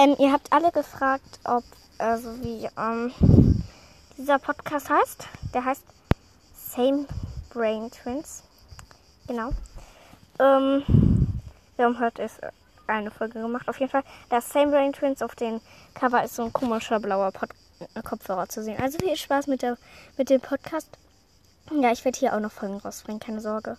Ähm, ihr habt alle gefragt, ob, also wie ähm, dieser Podcast heißt. Der heißt Same Brain Twins. Genau. Ähm, wir haben heute ist eine Folge gemacht. Auf jeden Fall, das Same Brain Twins auf dem Cover ist so ein komischer blauer Pod äh, Kopfhörer zu sehen. Also viel Spaß mit, der, mit dem Podcast. Ja, ich werde hier auch noch Folgen rausbringen, keine Sorge.